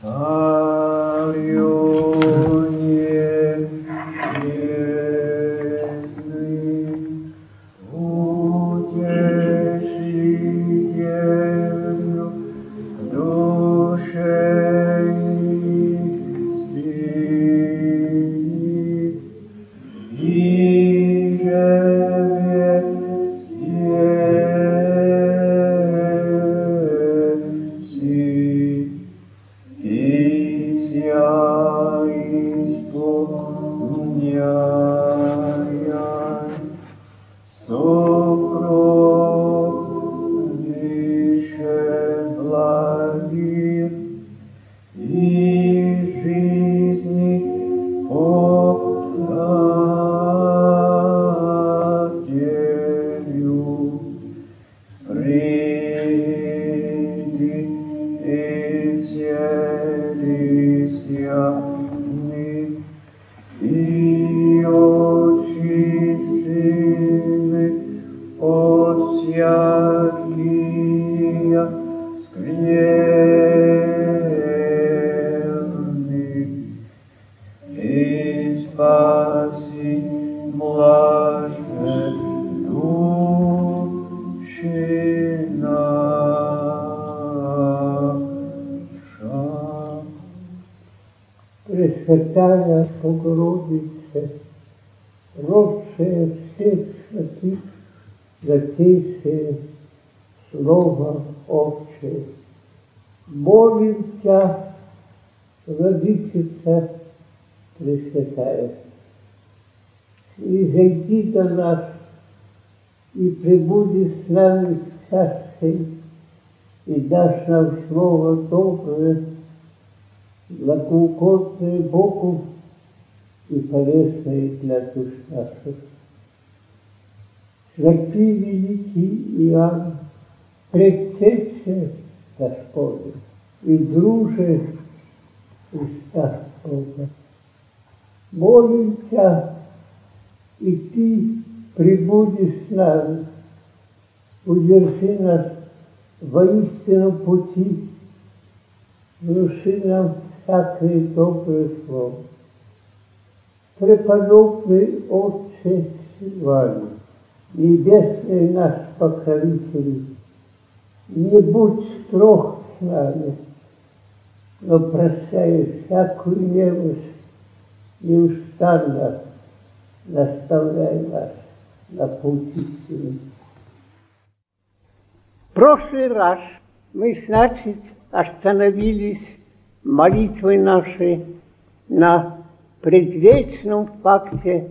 Sario. Пресвятая Богородице, родшая всех святых, затейшее Слово Отче, молимся, Владычица Пресвятая, и зайди до нас, и пребуди с нами в и дашь нам Слово доброе, благоугодное Богу и полезное для душ наших. Святый великий Иоанн, предтече Господа и друже уста Бога. Молимся, и Ты прибудешь с нами, удержи нас воистину пути, внуши нам всякое доброе слово. Преподобный Отче Сильваний, Небесный наш покровитель, не будь строг с нами, но прощай всякую немощь, неустанно наставляй нас на путь истины. В прошлый раз мы, значит, остановились молитвой нашей на предвечном факте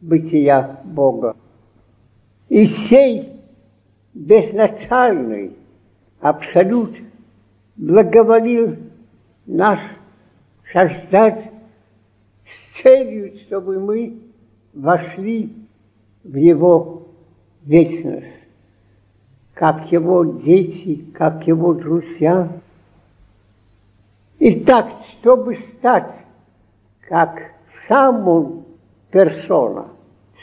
бытия Бога. И сей безначальный абсолют благоволил нас создать с целью, чтобы мы вошли в Его вечность, как Его дети, как Его друзья. И так, чтобы стать как сам Он персона,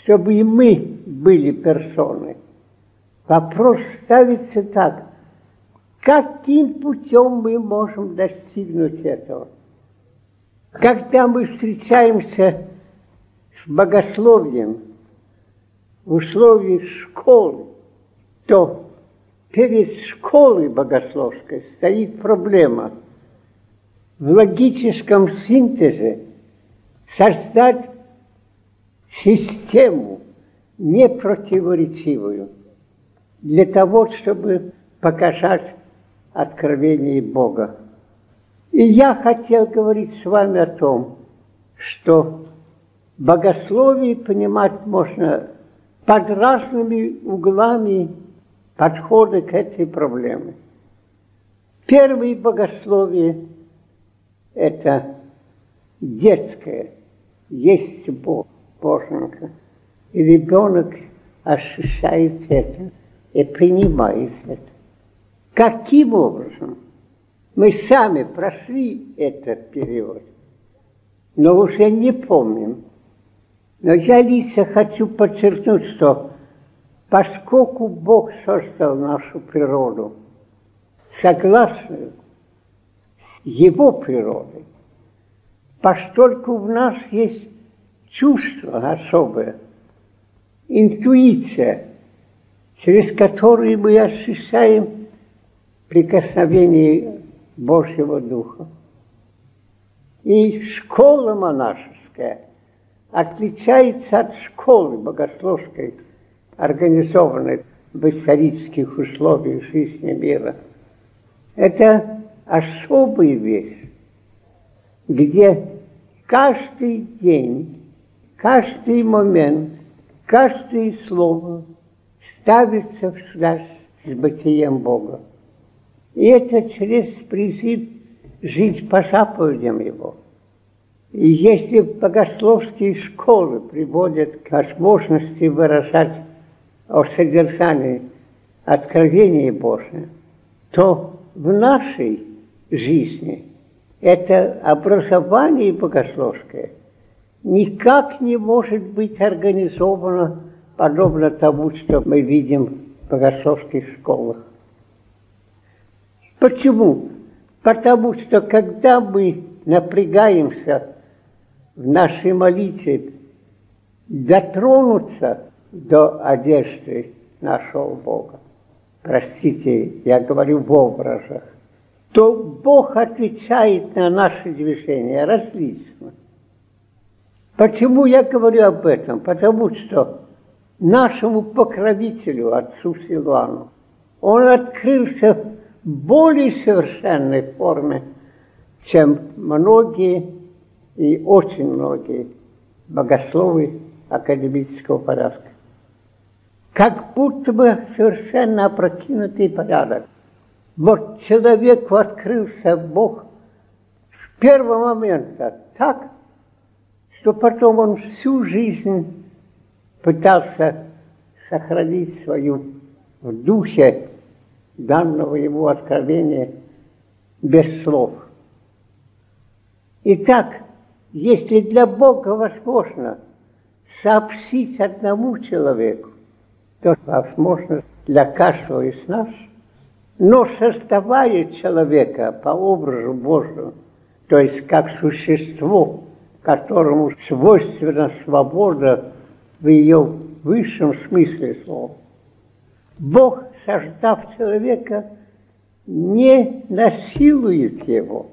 чтобы и мы были персоной. Вопрос ставится так, каким путем мы можем достигнуть этого? Когда мы встречаемся с богословием в условиях школы, то перед школой богословской стоит проблема в логическом синтезе создать систему непротиворечивую для того, чтобы показать откровение Бога. И я хотел говорить с вами о том, что богословие понимать можно под разными углами подхода к этой проблеме. Первое богословие – это детское, есть Бог, Боженька. И ребенок ощущает это и принимает это. Каким образом? Мы сами прошли этот период, но уже не помним. Но я лично хочу подчеркнуть, что поскольку Бог создал нашу природу, согласную его природой. Поскольку в нас есть чувство особое, интуиция, через которую мы ощущаем прикосновение Божьего Духа. И школа монашеская отличается от школы богословской, организованной в исторических условиях жизни мира. Это особая вещь, где каждый день, каждый момент, каждое слово ставится в связь с бытием Бога. И это через призыв жить по заповедям Его. И если богословские школы приводят к возможности выражать о содержании откровения Божия, то в нашей жизни это образование богословское никак не может быть организовано подобно тому, что мы видим в богословских школах. Почему? Потому что когда мы напрягаемся в нашей молитве дотронуться до одежды нашего Бога, простите, я говорю в образах, то Бог отвечает на наши движения различно. Почему я говорю об этом? Потому что нашему покровителю, отцу Силуану, он открылся в более совершенной форме, чем многие и очень многие богословы академического порядка. Как будто бы совершенно опрокинутый порядок. Вот человеку открылся Бог с первого момента так, что потом он всю жизнь пытался сохранить свою в духе данного ему откровения без слов. Итак, если для Бога возможно сообщить одному человеку, то возможно для каждого из нас – но создавая человека по образу Божьему, то есть как существо, которому свойственна свобода в ее высшем смысле слова, Бог, создав человека, не насилует его,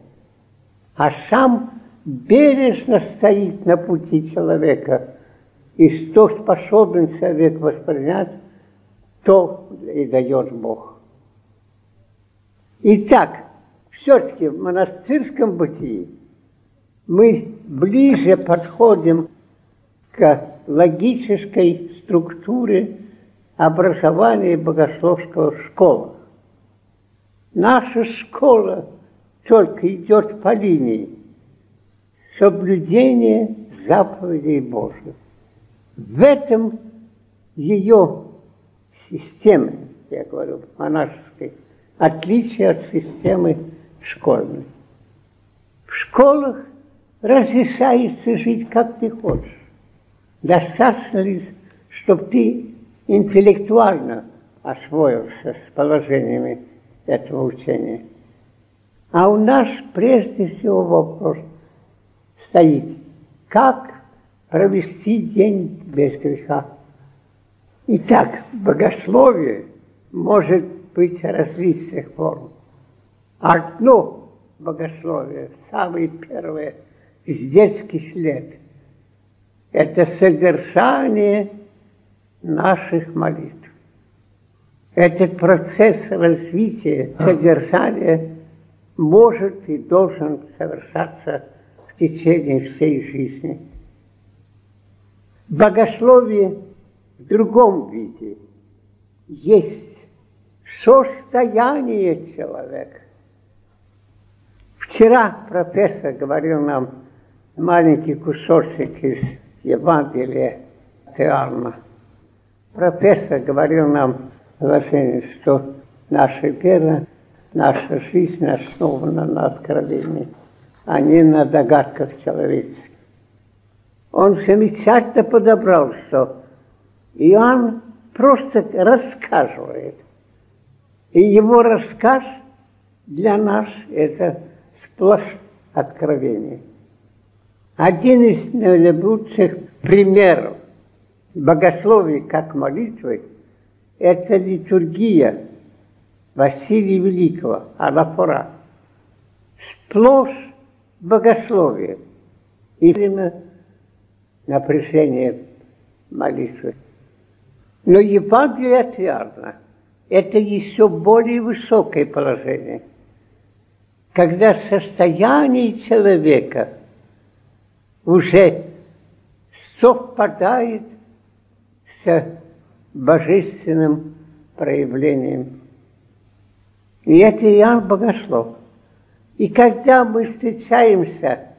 а сам бережно стоит на пути человека, и что способен человек воспринять, то и дает Бог. Итак, все-таки в монастырском бытии мы ближе подходим к логической структуре образования богословского школы. Наша школа только идет по линии соблюдения заповедей Божьих. В этом ее системе, я говорю, монашеской, отличие от системы школьной. В школах разрешается жить, как ты хочешь. Достаточно ли, чтобы ты интеллектуально освоился с положениями этого учения. А у нас прежде всего вопрос стоит, как провести день без греха. Итак, богословие может быть различных форм. Одно богословие, самое первое, с детских лет, это содержание наших молитв. Этот процесс развития, содержания может и должен совершаться в течение всей жизни. Богословие в другом виде есть состояние человека. Вчера профессор говорил нам маленький кусочек из Евангелия Теарма. Профессор говорил нам, что наша вера, наша жизнь основана на откровении, а не на догадках человеческих. Он замечательно подобрал, что Иоанн просто рассказывает – и его рассказ для нас – это сплошь откровение. Один из наилучших примеров богословия как молитвы – это литургия Василия Великого, Анафора. Сплошь богословие и время напряжения молитвы. Но Евангелие отвязно. Это еще более высокое положение. Когда состояние человека уже совпадает с божественным проявлением. И это Иоанн Богослов. И когда мы встречаемся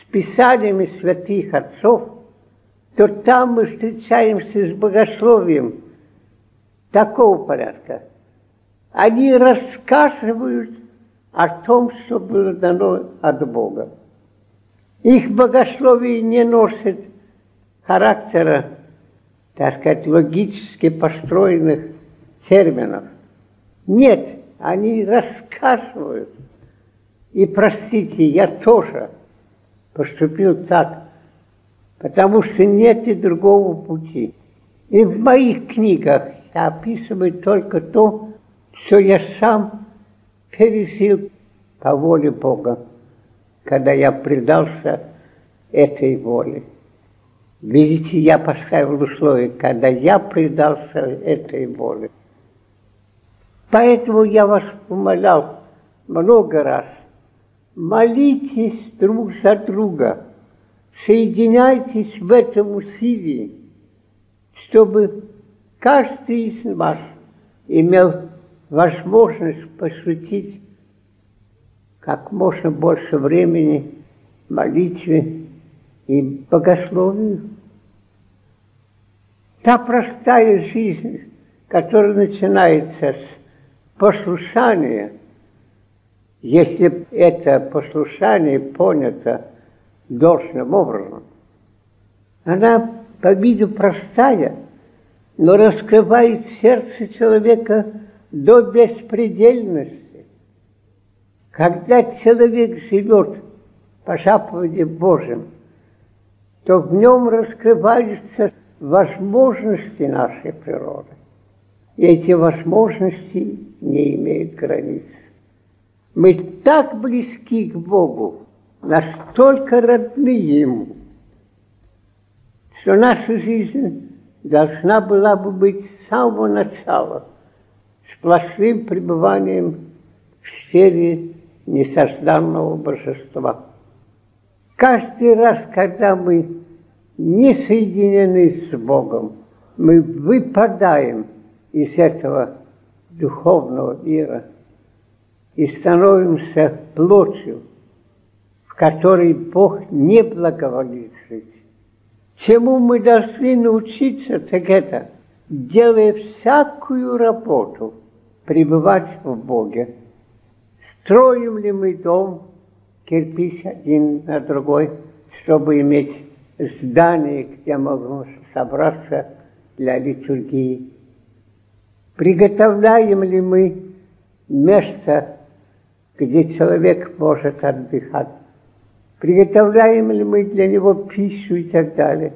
с писаниями святых отцов, то там мы встречаемся с богословием такого порядка. Они рассказывают о том, что было дано от Бога. Их богословие не носит характера, так сказать, логически построенных терминов. Нет, они рассказывают. И простите, я тоже поступил так, потому что нет и другого пути. И в моих книгах я описываю только то, что я сам пережил по воле Бога, когда я предался этой воле. Видите, я поставил условие, когда я предался этой воле. Поэтому я вас умолял много раз, молитесь друг за друга – соединяйтесь в этом усилии, чтобы каждый из вас имел возможность посвятить как можно больше времени молитве и богословию. Та простая жизнь, которая начинается с послушания, если это послушание понято должным образом. Она по виду простая, но раскрывает сердце человека до беспредельности. Когда человек живет по заповеди Божьим, то в нем раскрываются возможности нашей природы. И эти возможности не имеют границ. Мы так близки к Богу, настолько родны Ему, что наша жизнь должна была бы быть с самого начала сплошным пребыванием в сфере несожданного божества. Каждый раз, когда мы не соединены с Богом, мы выпадаем из этого духовного мира и становимся плотью, в которой Бог не благоволит жить. Чему мы должны научиться, так это, делая всякую работу, пребывать в Боге. Строим ли мы дом, кирпич один на другой, чтобы иметь здание, где можем собраться для литургии? Приготовляем ли мы место, где человек может отдыхать? Приготовляем ли мы для него пищу и так далее.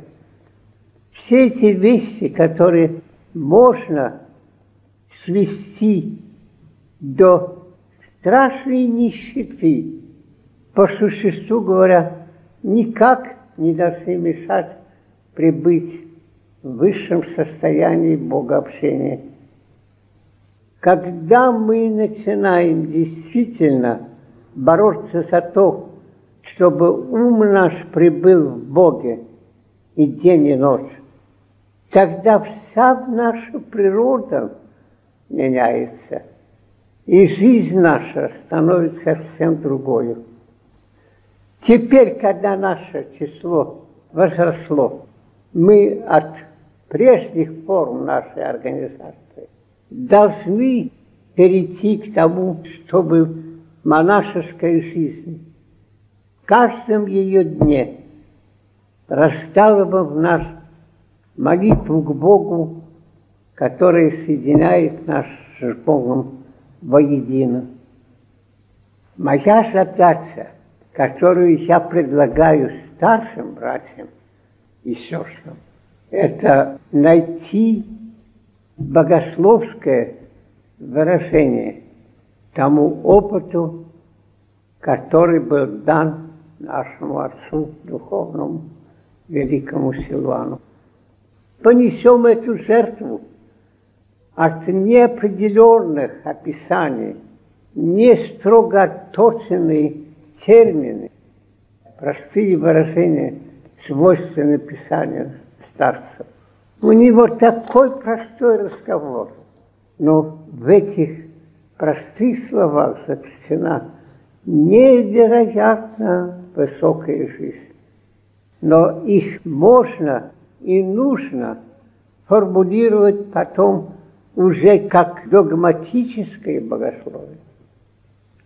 Все эти вещи, которые можно свести до страшной нищеты, по существу говоря, никак не должны мешать прибыть в высшем состоянии богообщения. Когда мы начинаем действительно бороться за то, чтобы ум наш прибыл в Боге и день и ночь, тогда вся наша природа меняется, и жизнь наша становится совсем другой. Теперь, когда наше число возросло, мы от прежних форм нашей организации должны перейти к тому, чтобы монашеская жизнь каждом ее дне раскалывав наш молитву к Богу, которая соединяет нас с Богом воедино. Моя задача, которую я предлагаю старшим братьям и сестрам, это найти богословское выражение тому опыту, который был дан нашему отцу духовному, великому Силуану. Понесем эту жертву от неопределенных описаний, не строго отточенные термины, простые выражения, свойственные писанию старцев. У него такой простой разговор, но в этих простых словах заключена невероятно высокая жизнь. Но их можно и нужно формулировать потом уже как догматическое богословие.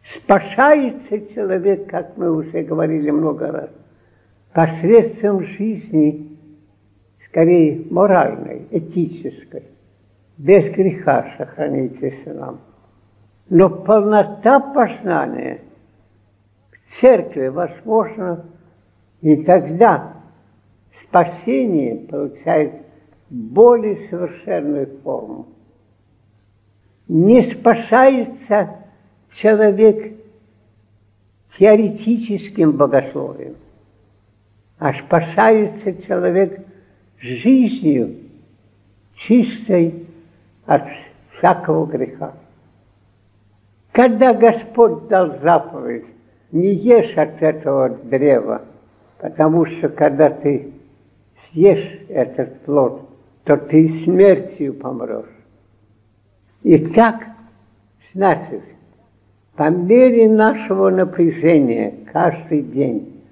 Спасается человек, как мы уже говорили много раз, посредством жизни скорее моральной, этической, без греха сохранитесь нам. Но полнота познания церкви возможно и тогда спасение получает более совершенную форму. Не спасается человек теоретическим богословием, а спасается человек жизнью чистой от всякого греха. Когда Господь дал заповедь, не ешь от этого древа, потому что когда ты съешь этот плод, то ты смертью помрешь. И так, значит, по мере нашего напряжения каждый день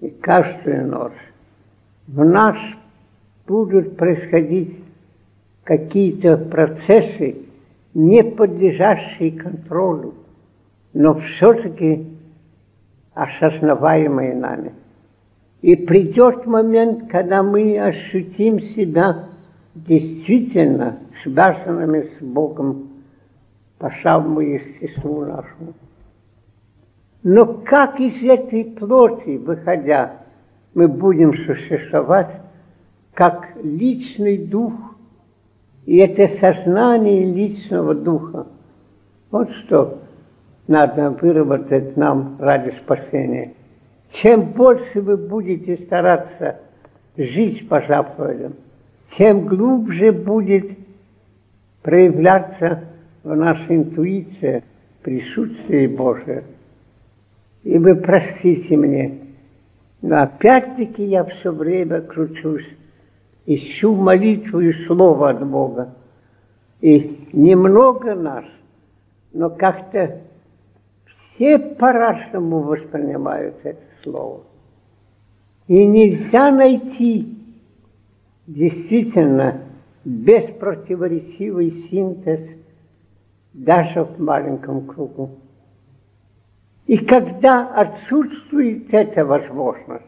и каждую ночь в нас будут происходить какие-то процессы, не подлежащие контролю, но все-таки осознаваемые нами. И придет момент, когда мы ощутим себя действительно связанными с Богом по самому естеству нашему. Но как из этой плоти, выходя, мы будем существовать как личный дух, и это сознание личного духа. Вот что надо выработать нам ради спасения. Чем больше вы будете стараться жить по заповедям, тем глубже будет проявляться в нашей интуиции присутствие Божие. И вы простите мне, но опять-таки я все время кручусь, ищу молитву и слово от Бога. И немного нас, но как-то все по-разному воспринимают это слово. И нельзя найти действительно беспротиворечивый синтез даже в маленьком кругу. И когда отсутствует эта возможность,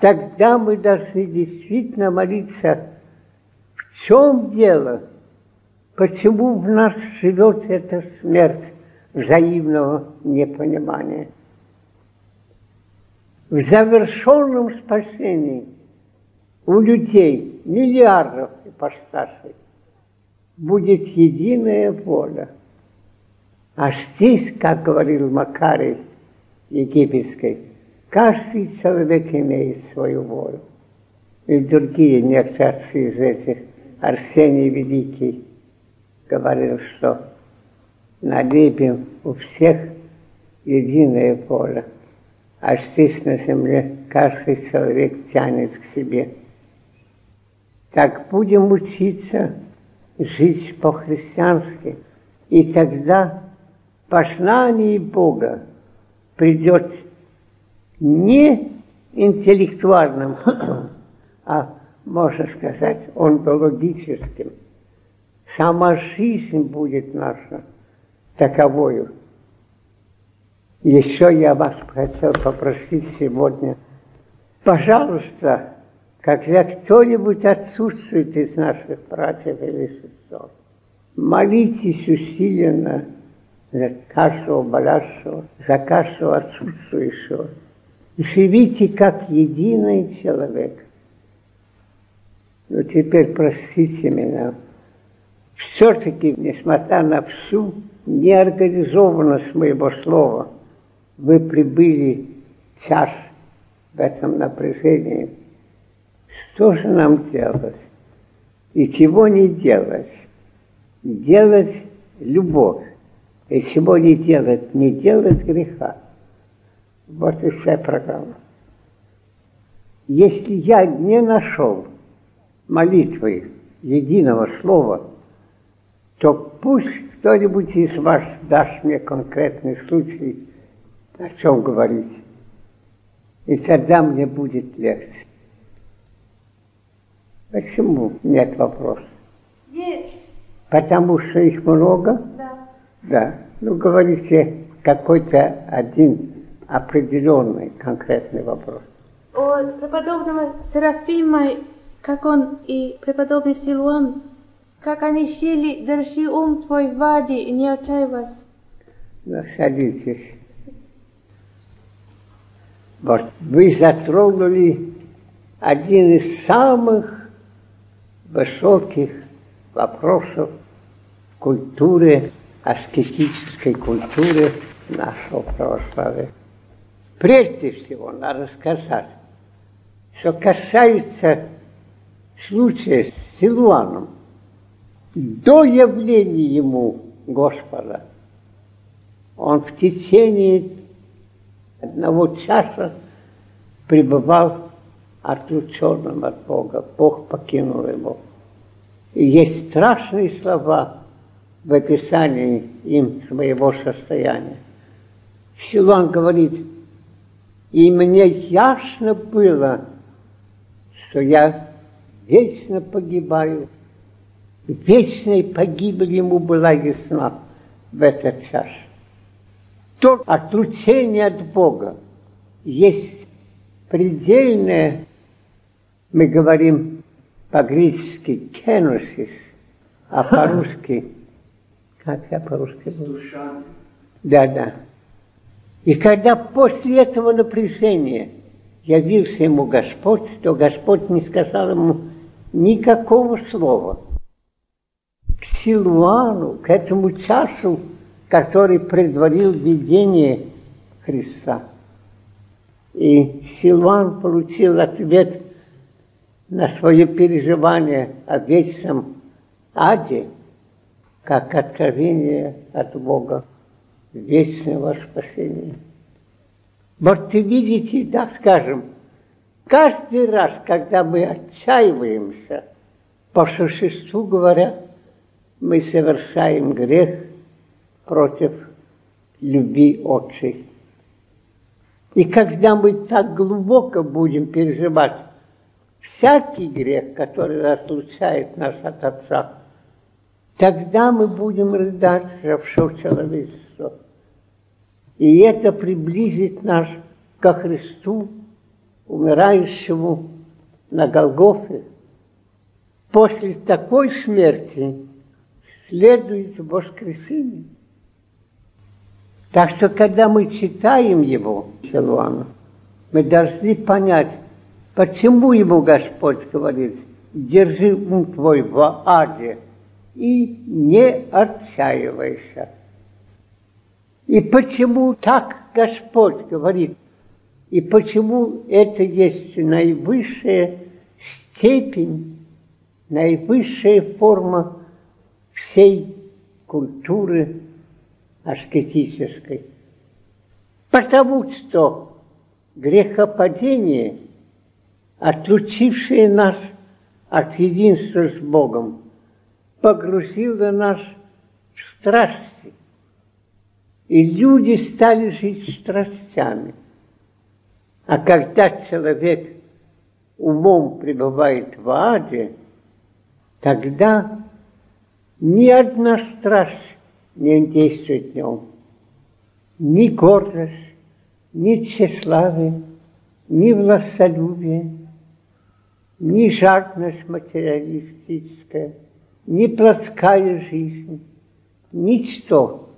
тогда мы должны действительно молиться, в чем дело, почему в нас живет эта смерть взаимного непонимания. В завершенном спасении у людей, миллиардов ипостасей, будет единая воля – а здесь, как говорил Макарий египетский, каждый человек имеет свою волю. И другие некоторые из этих, Арсений Великий, говорил, что на небе у всех единое поле, а здесь на земле каждый человек тянет к себе. Так будем учиться жить по-христиански, и тогда познании Бога придет не интеллектуальным а, можно сказать, онтологическим. Сама жизнь будет наша таковою. Еще я вас хотел попросить сегодня, пожалуйста, когда кто-нибудь отсутствует из наших братьев или сестер, молитесь усиленно за каждого болящего, за каждого отсутствующего. Живите как единый человек. Но теперь простите меня. Все-таки, несмотря на всю неорганизованность моего слова, вы прибыли час в этом напряжении. Что же нам делать? И чего не делать? Делать любовь. И чего не делать? Не делать греха. Вот и вся программа. Если я не нашел молитвы единого слова, то пусть кто-нибудь из вас даст мне конкретный случай, о чем говорить. И тогда мне будет легче. Почему нет вопросов? Есть. Потому что их много? Да. Да. Ну, говорите какой-то один определенный конкретный вопрос. От преподобного Серафима, как он и преподобный Силуан, как они сели, держи ум твой в воде не отчаивайся. Ну, садитесь. Вот вы затронули один из самых высоких вопросов культуры, аскетической культуры нашего православия. Прежде всего надо сказать, что касается случая с Силуаном, до явления ему Господа, он в течение одного часа пребывал отлученным от Бога. Бог покинул его. И есть страшные слова в описании им своего состояния. Силуан говорит, и мне ясно было, что я вечно погибаю. Вечной погибель ему была ясна в этот час. То отлучение от Бога есть предельное, мы говорим по-гречески кеносис, а по-русски, как я по-русски Душа. Да, да. И когда после этого напряжения явился ему Господь, то Господь не сказал ему никакого слова. Силуану, к этому часу, который предварил видение Христа. И Силуан получил ответ на свое переживание о вечном аде, как откровение от Бога вечного спасения. Вот ты видите, да, скажем, каждый раз, когда мы отчаиваемся, по существу говоря, мы совершаем грех против любви отчей. И когда мы так глубоко будем переживать всякий грех, который разлучает нас от Отца, тогда мы будем рыдать за все человечество. И это приблизит нас ко Христу, умирающему на Голгофе. После такой смерти следует воскресение. Так что, когда мы читаем его, Силуана, мы должны понять, почему ему Господь говорит, держи ум твой в аде и не отчаивайся. И почему так Господь говорит? И почему это есть наивысшая степень, наивысшая форма всей культуры аскетической? Потому что грехопадение, отлучившее нас от единства с Богом, погрузило нас в страсти – и люди стали жить страстями. А когда человек умом пребывает в аде, тогда ни одна страсть не действует в нем. Ни гордость, ни тщеславие, ни властолюбие, ни жадность материалистическая, ни плотская жизнь, ничто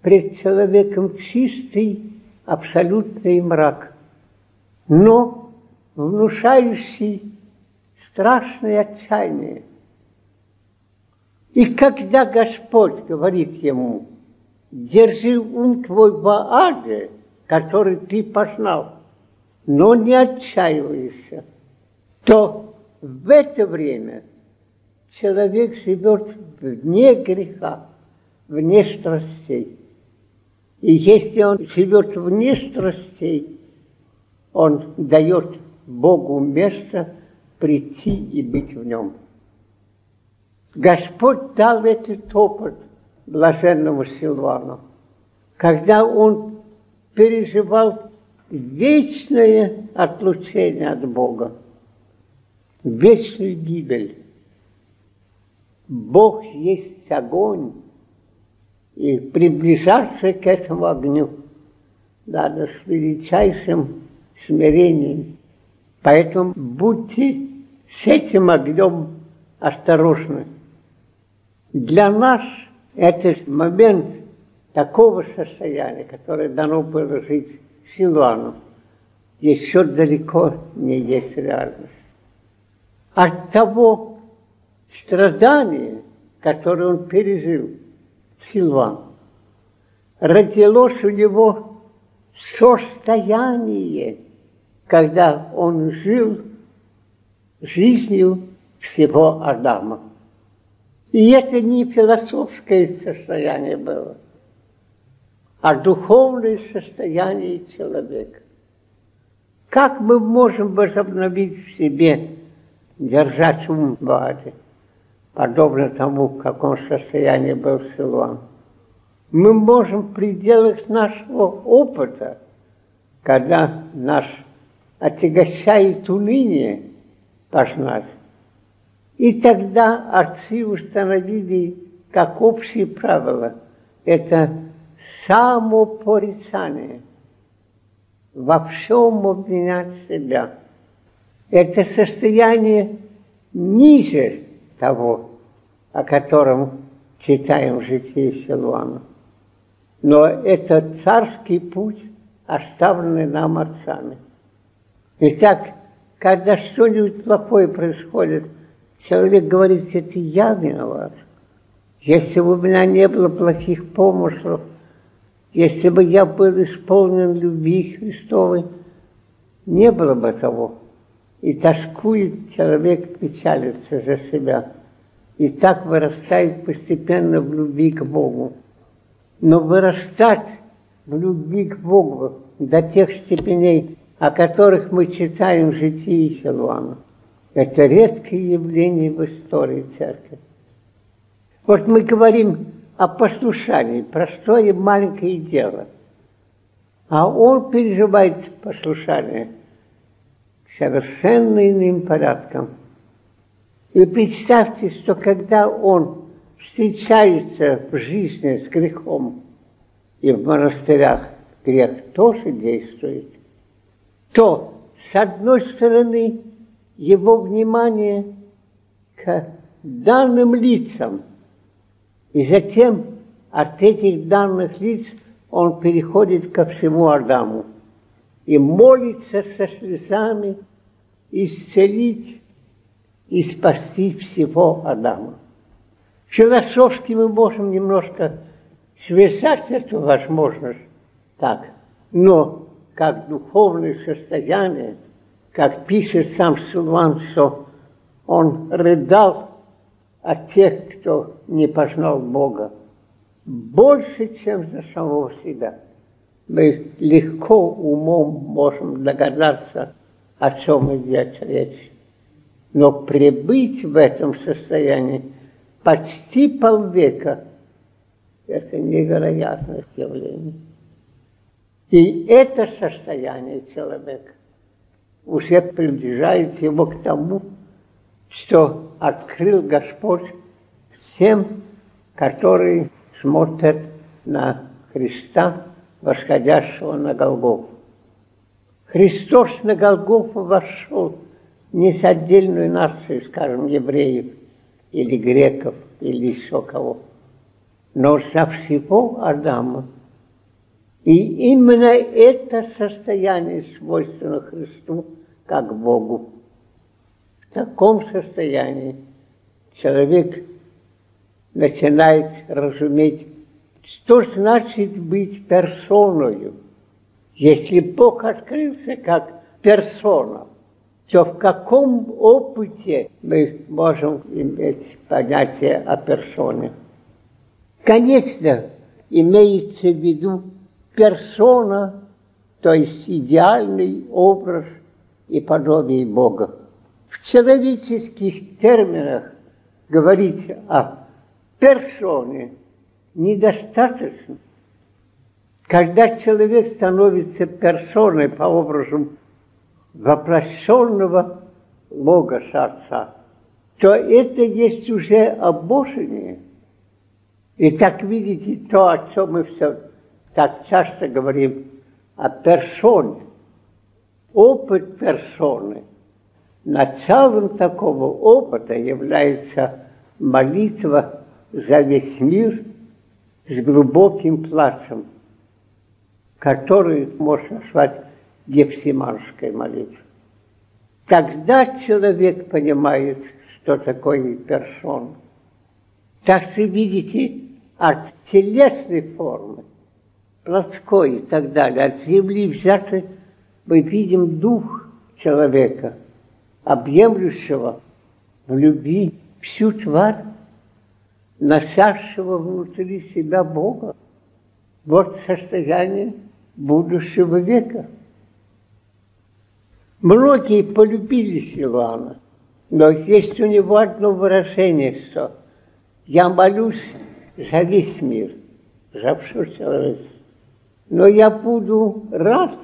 пред человеком чистый, абсолютный мрак, но внушающий страшное отчаяние. И когда Господь говорит ему, держи ум твой в Ааде, который ты познал, но не отчаивайся, то в это время человек живет вне греха, вне страстей. И если он живет вне страстей, он дает Богу место прийти и быть в нем. Господь дал этот опыт блаженному Силвану, когда он переживал вечное отлучение от Бога, вечную гибель. Бог есть огонь, и приближаться к этому огню надо с величайшим смирением. Поэтому будьте с этим огнем осторожны. Для нас это момент такого состояния, которое дано было жить Силуану, еще далеко не есть реальность. От того страдания, которое он пережил, Силуан, родилось у него состояние, когда он жил жизнью всего Адама. И это не философское состояние было, а духовное состояние человека. Как мы можем возобновить в себе, держать ум в аде, подобно тому, в каком состоянии был Силуан? Мы можем в пределах нашего опыта, когда наш отягощает уныние, познать, и тогда отцы установили как общие правила это самопорицание, во всем обвинять себя. Это состояние ниже того, о котором читаем в житии Силуана. Но это царский путь, оставленный нам отцами. Итак, когда что-нибудь плохое происходит – Человек говорит, это я виноват. Если бы у меня не было плохих помыслов, если бы я был исполнен любви Христовой, не было бы того. И тоскует человек, печалится за себя. И так вырастает постепенно в любви к Богу. Но вырастать в любви к Богу до тех степеней, о которых мы читаем в житии Силуана, это редкое явление в истории церкви. Вот мы говорим о послушании, простое маленькое дело. А он переживает послушание совершенно иным порядком. И представьте, что когда он встречается в жизни с грехом, и в монастырях грех тоже действует, то, с одной стороны, его внимание к данным лицам. И затем от этих данных лиц он переходит ко всему Адаму и молится со слезами исцелить и спасти всего Адама. Философски мы можем немножко связать эту возможность так, но как духовное состояние – как пишет сам Сулван, что он рыдал от тех, кто не познал Бога, больше, чем за самого себя. Мы легко умом можем догадаться, о чем идет речь. Но прибыть в этом состоянии почти полвека – это невероятное явление. И это состояние человека уже приближает его к тому, что открыл Господь всем, которые смотрят на Христа, восходящего на Голгофу. Христос на Голгофу вошел не с отдельной нацией, скажем, евреев или греков или еще кого, но со всего Адама И именно это состояние свойственно Христу как Богу. В таком состоянии человек начинает разуметь, что значит быть персоною. Если Бог открылся как персона, то в каком опыте мы можем иметь понятие о персоне? Конечно, имеется в виду персона, то есть идеальный образ и подобие Бога. В человеческих терминах говорить о персоне недостаточно. Когда человек становится персоной по образу воплощенного Логоса Отца, то это есть уже обожение. И так видите, то, о чем мы все так часто говорим, о персоне. Опыт персоны. Началом такого опыта является молитва за весь мир с глубоким плачем, который можно назвать Гефсиманской молитвой. Тогда человек понимает, что такое персон. Так что видите, от телесной формы, плотской и так далее, от земли взяты, мы видим дух человека, объемлющего в любви всю тварь, носящего внутри себя Бога. Вот состояние будущего века. Многие полюбили Силуана, но есть у него одно выражение, что я молюсь за весь мир, за все человечество. Но я буду рад,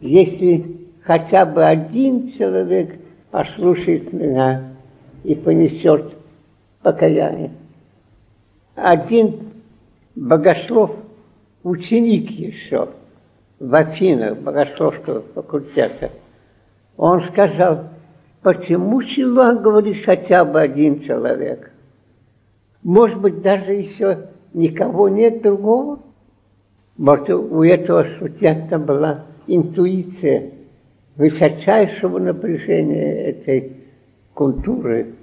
если хотя бы один человек послушает меня и понесет покаяние. Один богослов, ученик еще в Афинах богословского факультета, он сказал, почему Силуан говорит хотя бы один человек? Может быть, даже еще никого нет другого? Может, у этого студента была интуиция высочайшего напряжения этой культуры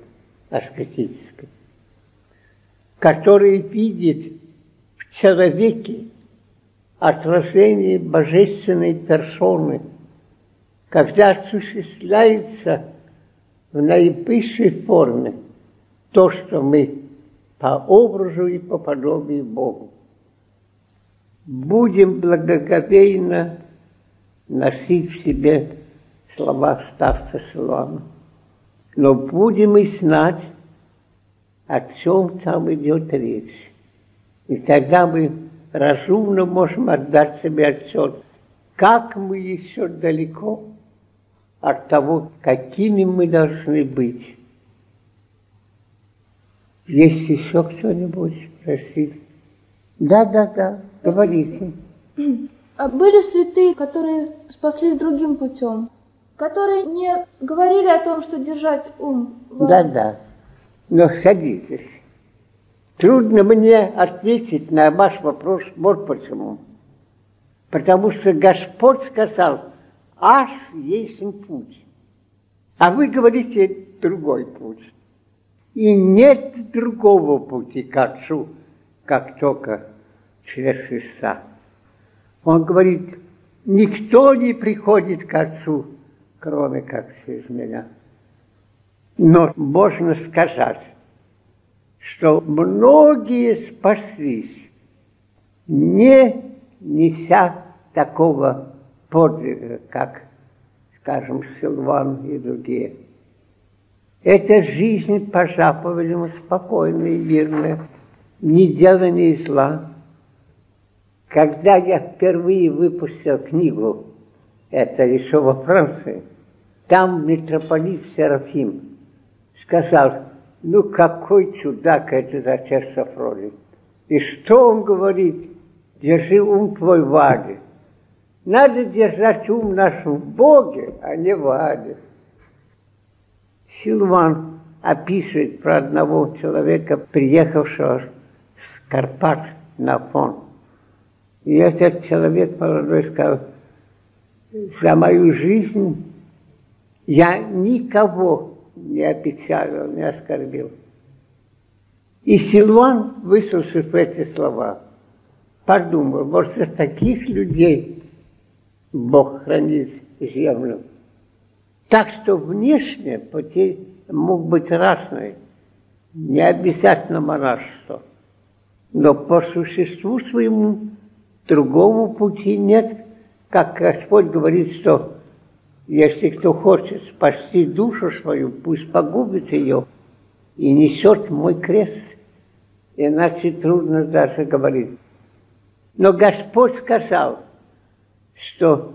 аскетической, который видит в человеке отражение божественной персоны, когда осуществляется в наивысшей форме то, что мы по образу и по подобию Богу. Будем благоговейно носить в себе слова старца Силуана. Но будем и знать, о чем там идет речь. И тогда мы разумно можем отдать себе отчет, как мы еще далеко от того, какими мы должны быть. Есть еще кто-нибудь? Простите. Да, да, да, говорите. А были святые, которые спаслись другим путем, которые не говорили о том, что держать ум. В... Да, да. Но садитесь. Трудно мне ответить на ваш вопрос, вот почему. Потому что Господь сказал, аж есть путь. А вы говорите другой путь. И нет другого пути к Отцу, как только через Христа. Он говорит, никто не приходит к Отцу, кроме как через меня. Но можно сказать, что многие спаслись, не неся такого подвига, как, скажем, Силван и другие. Эта жизнь по заповедям спокойная и мирная, не делание зла. Когда я впервые выпустил книгу, это еще во там митрополит Серафим сказал, ну какой чудак этот отец Сафроний. И что он говорит? Держи ум твой в аде. Надо держать ум наш в Боге, а не в аде. Силван описывает про одного человека, приехавшего с Карпат на фон. И этот человек молодой сказал, за мою жизнь я никого не опечалил, не оскорбил. И Силуан, выслушав эти слова, подумал, может, за таких людей Бог хранит землю. Так что внешне пути мог быть разный, не обязательно монашество. Но по существу своему другого пути нет, как Господь говорит, что если кто хочет спасти душу свою, пусть погубит ее и несет мой крест. Иначе трудно даже говорить. Но Господь сказал, что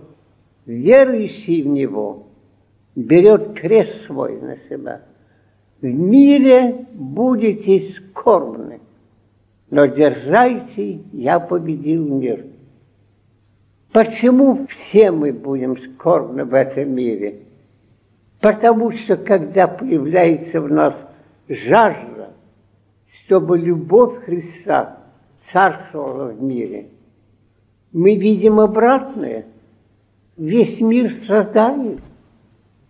верующий в Него берет крест свой на себя. В мире будете скорбны, но держайте, я победил мир. Почему все мы будем скорбны в этом мире? Потому что когда появляется в нас жажда, чтобы любовь Христа царствовала в мире, мы видим обратное. Весь мир страдает,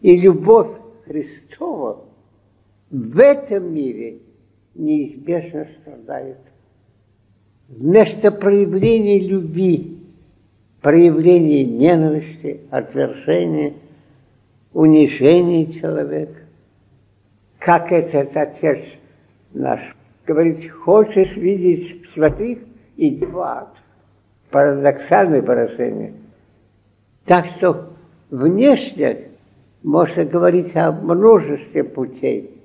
и любовь Христова в этом мире неизбежно страдает. Вместо проявления любви проявление ненависти, отвержения, унижения человека. Как этот отец наш говорит, хочешь видеть святых, иди в ад. Парадоксальное выражение. Так что внешне можно говорить о множестве путей.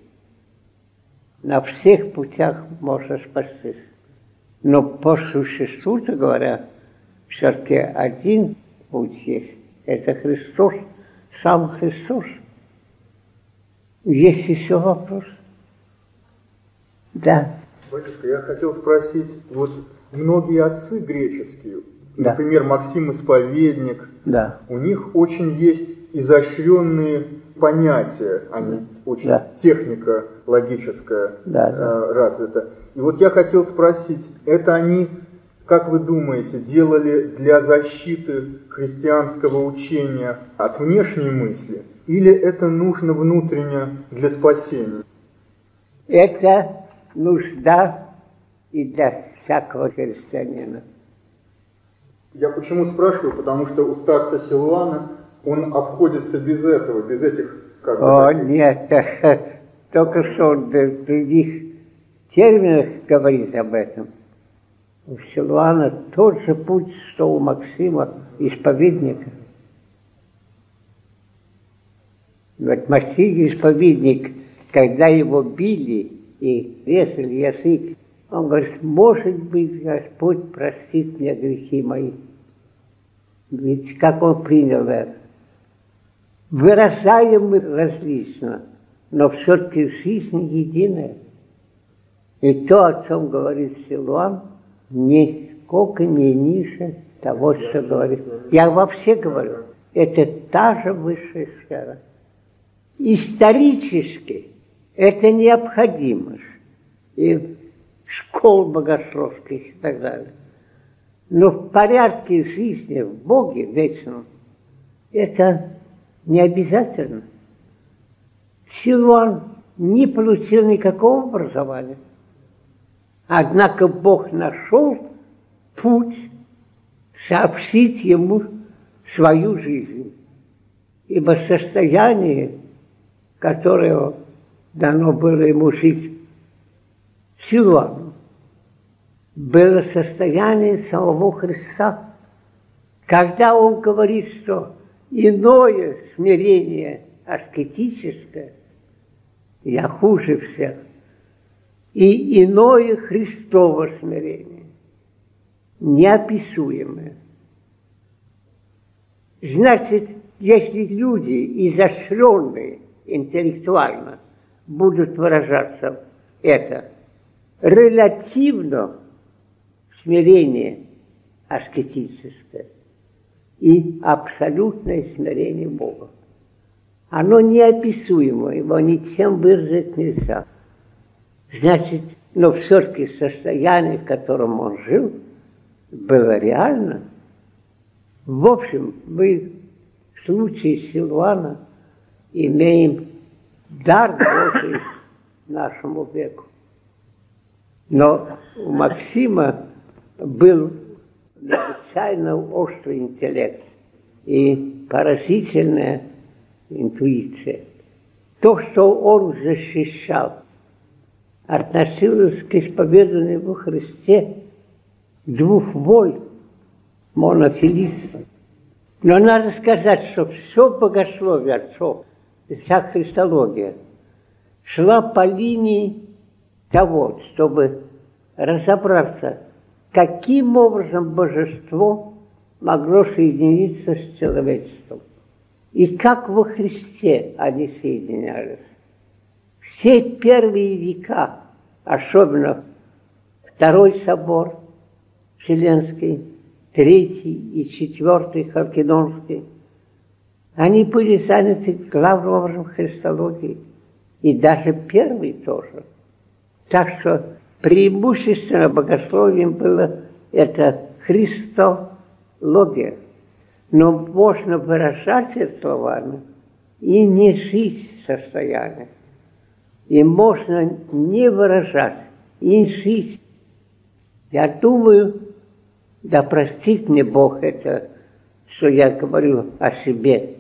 На всех путях можно спастись. Но по существу говоря, все-таки один путь есть. Это Христос, сам Христос. Есть еще вопрос? Да. Батюшка, я хотел спросить, вот многие отцы греческие, да. например, Максим Исповедник, да. у них очень есть изощренные понятия, они очень да. техника логическая да, да. Э, развита. И вот я хотел спросить, это они как вы думаете, делали для защиты христианского учения от внешней мысли, или это нужно внутренне для спасения? Это нужда и для всякого христианина. Я почему спрашиваю? Потому что у старца Силуана он обходится без этого, без этих как бы, О, таких... нет, только что он других терминах говорит об этом у Силуана тот же путь, что у Максима, исповедника. Вот Максим исповедник, когда его били и резали язык, он говорит, может быть, Господь простит мне грехи мои. Ведь как он принял это? Выражаем мы различно, но все-таки жизнь единая. И то, о чем говорит Силуан – нисколько не ниже того, что говорит. Я вообще говорю, это та же высшая сфера. Исторически это необходимость. И школ богословских и так далее. Но в порядке жизни, в Боге вечном, это не обязательно. Силуан не получил никакого образования. Однако Бог нашел путь сообщить ему свою жизнь. Ибо состояние, которое дано было ему жить Силуану, было состояние самого Христа. Когда он говорит, что иное смирение аскетическое, я хуже всех – и иное Христово смирение, неописуемое. Значит, если люди изощренные интеллектуально будут выражаться это, релятивно смирение аскетическое и абсолютное смирение Бога. Оно неописуемо, его ничем выразить нельзя. Значит, но все-таки состояние, в котором он жил, было реально. В общем, мы в случае Силуана имеем дар Божий нашему веку. Но у Максима был необычайно острый интеллект и поразительная интуиция. То, что он защищал, относилось к исповеданию во Христе двух воль монофилистов. Но надо сказать, что все богословие отцов, вся христология, шла по линии того, чтобы разобраться, каким образом божество могло соединиться с человечеством. И как во Христе они соединялись. Все первые века, особенно Второй собор Вселенский, Третий и Четвертый Халкидонский, они были заняты главным образом христологией. И даже первый тоже. Так что преимущественно богословием было это христология. Но можно выражать это словами и не жить в состоянии. И можно не выражать, и жить. Я думаю, да простит мне Бог это, что я говорю о себе.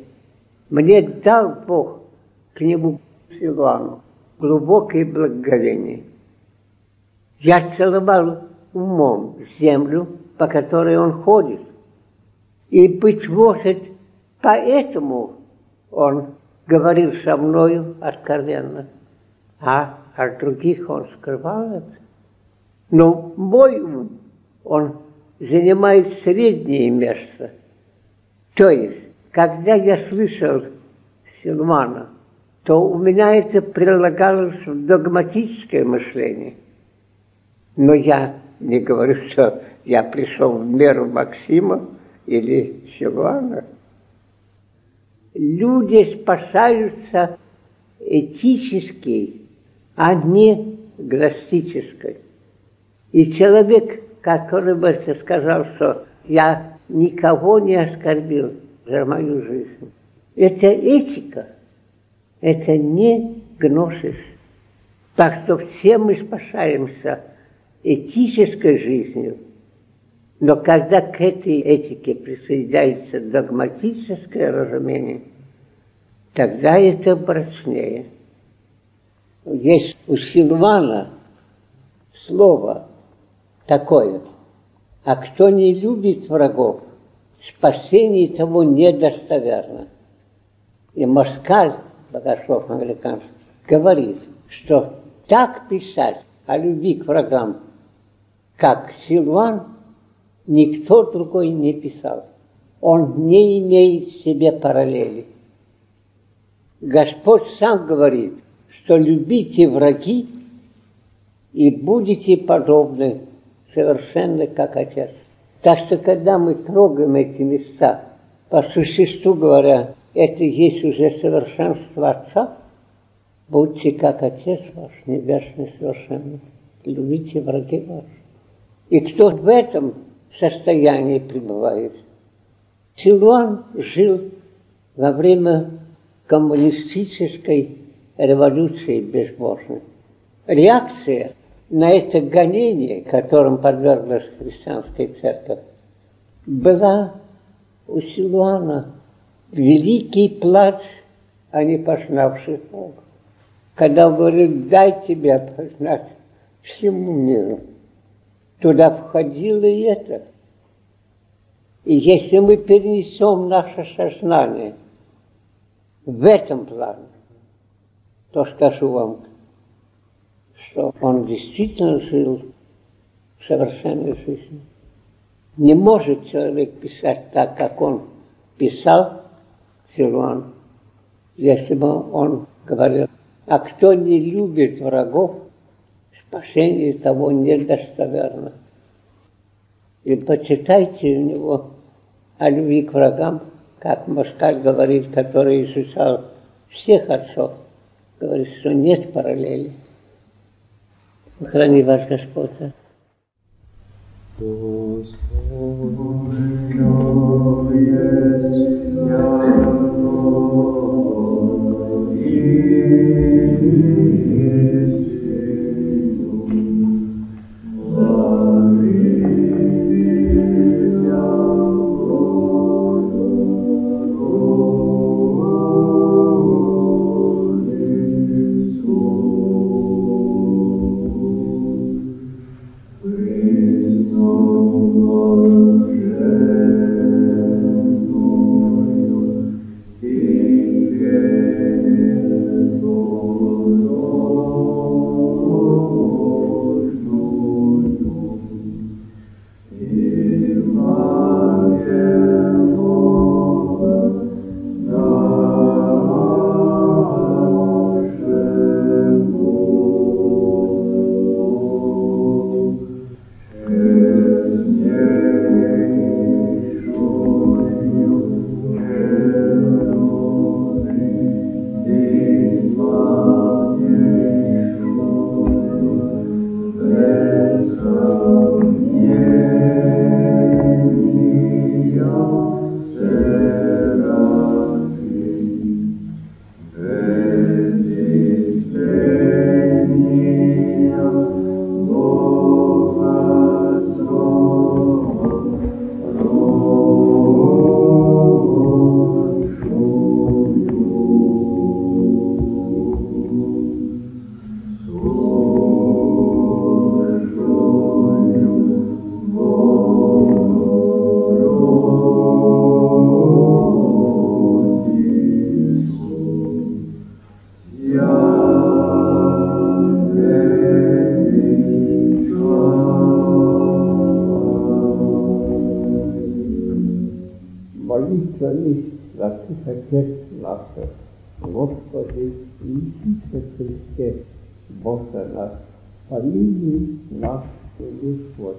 Мне дал Бог к нему Силуану глубокое благоговение. Я целовал умом землю, по которой он ходит. И, быть может, поэтому он говорил со мною откровенно, а от других он скрывал это. Но мой ум, он занимает среднее место. То есть, когда я слышал Силмана, то у меня это прилагалось в догматическое мышление. Но я не говорю, что я пришел в меру Максима или Силуана. Люди спасаются этически, а не гластической. И человек, который бы сказал, что я никого не оскорбил за мою жизнь, это этика, это не гносис. Так что все мы спасаемся этической жизнью, но когда к этой этике присоединяется догматическое разумение, тогда это прочнее. Есть у Силвана слово такое, а кто не любит врагов, спасение того недостоверно. И Москаль, богослов англиканский, говорит, что так писать о любви к врагам, как Силван, никто другой не писал. Он не имеет в себе параллели. Господь сам говорит, что любите враги и будете подобны совершенно как Отец. Так что, когда мы трогаем эти места, по существу говоря, это есть уже совершенство Отца, Будьте как Отец ваш, Небесный совершенный. Любите враги ваши. И кто в этом состоянии пребывает? Силуан жил во время коммунистической революции безбожной. Реакция на это гонение, которым подверглась христианская церковь, была у Силуана великий плач о непознавших Бога когда он говорит, дай тебя познать всему миру. Туда входило и это. И если мы перенесем наше сознание в этом плане, то скажу вам, что он действительно жил совершенной жизнью. Не может человек писать так, как он писал Силуан, если бы он говорил а кто не любит врагов, спасение того недостоверно. И почитайте у него о любви к врагам, как Москаль говорит, который изучал всех отцов, говорит, что нет параллели. Храни вас Господь. молитвами också helt utrikesfiske borta. Familjen, natt och luftvård.